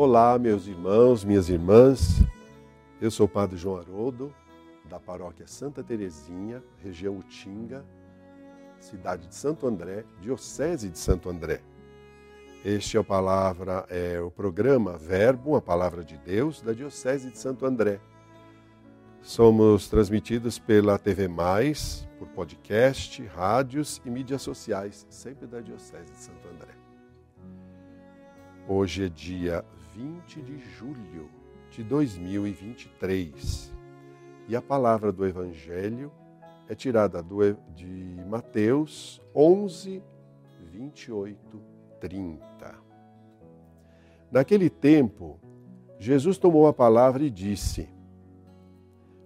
Olá, meus irmãos, minhas irmãs. Eu sou o Padre João Haroldo, da paróquia Santa Terezinha, região Utinga, cidade de Santo André, diocese de Santo André. Este é, a palavra, é o programa Verbo, a Palavra de Deus, da diocese de Santo André. Somos transmitidos pela TV Mais, por podcast, rádios e mídias sociais, sempre da diocese de Santo André. Hoje é dia 20 de julho de 2023 e a palavra do Evangelho é tirada do, de Mateus 11, 28, 30. Naquele tempo, Jesus tomou a palavra e disse: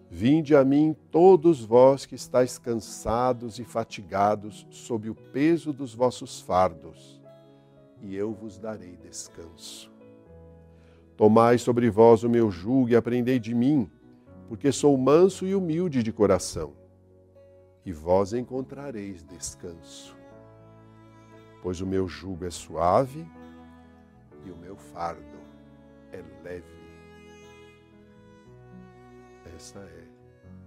Vinde a mim todos vós que estáis cansados e fatigados sob o peso dos vossos fardos, e eu vos darei descanso. Tomai sobre vós o meu jugo e aprendei de mim, porque sou manso e humilde de coração, e vós encontrareis descanso. Pois o meu jugo é suave e o meu fardo é leve. Esta é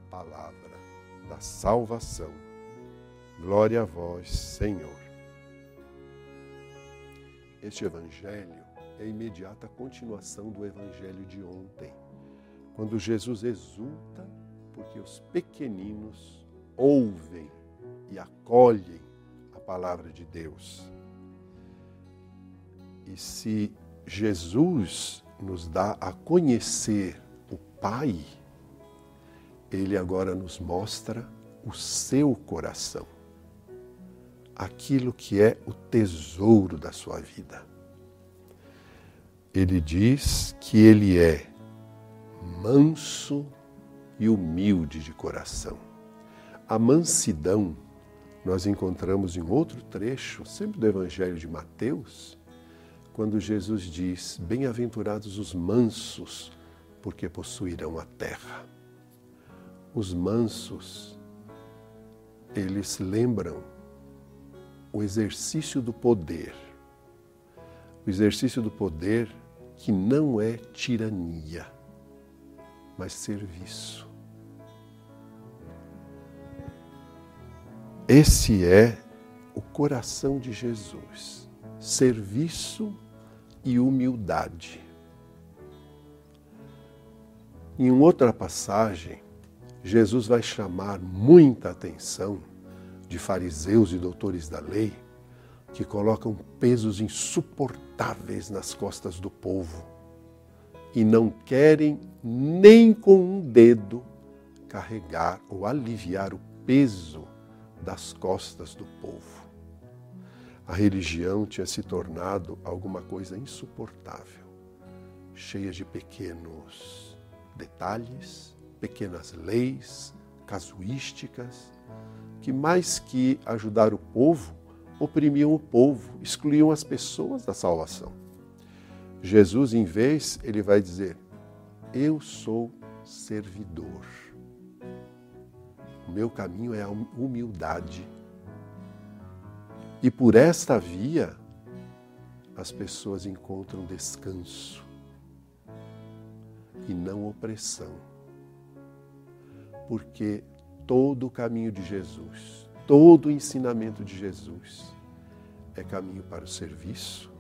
a palavra da salvação. Glória a vós, Senhor. Este evangelho é a imediata continuação do evangelho de ontem, quando Jesus exulta porque os pequeninos ouvem e acolhem a palavra de Deus. E se Jesus nos dá a conhecer o Pai, ele agora nos mostra o seu coração, aquilo que é o tesouro da sua vida. Ele diz que ele é manso e humilde de coração. A mansidão nós encontramos em outro trecho, sempre do Evangelho de Mateus, quando Jesus diz: Bem-aventurados os mansos, porque possuirão a terra. Os mansos, eles lembram o exercício do poder. O exercício do poder que não é tirania, mas serviço. Esse é o coração de Jesus: serviço e humildade. Em outra passagem, Jesus vai chamar muita atenção de fariseus e doutores da lei que colocam pesos insuportáveis nas costas do povo e não querem nem com um dedo carregar ou aliviar o peso das costas do povo. A religião tinha se tornado alguma coisa insuportável, cheia de pequenos detalhes, pequenas leis, casuísticas, que mais que ajudar o povo, oprimiam o povo, excluíam as pessoas da salvação. Jesus, em vez, ele vai dizer: Eu sou servidor. O meu caminho é a humildade e por esta via, as pessoas encontram descanso e não opressão. Porque todo o caminho de Jesus, todo o ensinamento de Jesus é caminho para o serviço,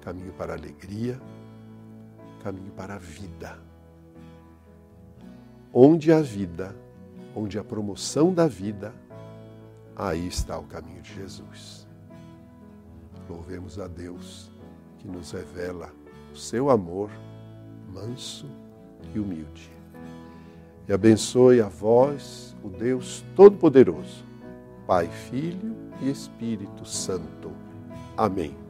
caminho para a alegria, caminho para a vida. Onde a vida, onde a promoção da vida, Aí está o caminho de Jesus. Louvemos a Deus que nos revela o seu amor manso e humilde. E abençoe a vós, o Deus Todo-Poderoso, Pai, Filho e Espírito Santo. Amém.